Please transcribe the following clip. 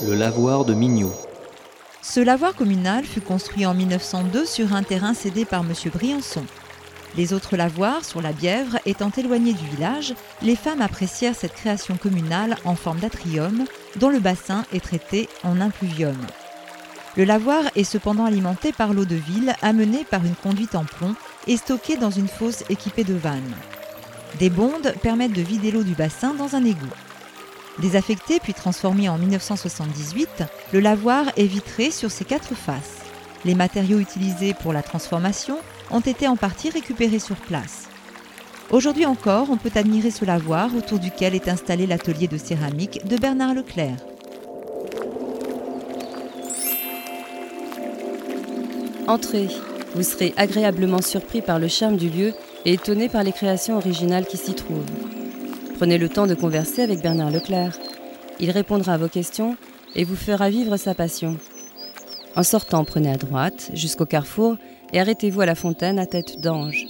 Le lavoir de Mignot. Ce lavoir communal fut construit en 1902 sur un terrain cédé par M. Briançon. Les autres lavoirs sur la Bièvre étant éloignés du village, les femmes apprécièrent cette création communale en forme d'atrium, dont le bassin est traité en impluvium. Le lavoir est cependant alimenté par l'eau de ville amenée par une conduite en plomb et stockée dans une fosse équipée de vannes. Des bondes permettent de vider l'eau du bassin dans un égout. Désaffecté puis transformé en 1978, le lavoir est vitré sur ses quatre faces. Les matériaux utilisés pour la transformation ont été en partie récupérés sur place. Aujourd'hui encore, on peut admirer ce lavoir autour duquel est installé l'atelier de céramique de Bernard Leclerc. Entrez, vous serez agréablement surpris par le charme du lieu et étonné par les créations originales qui s'y trouvent. Prenez le temps de converser avec Bernard Leclerc. Il répondra à vos questions et vous fera vivre sa passion. En sortant, prenez à droite jusqu'au carrefour et arrêtez-vous à la fontaine à tête d'ange.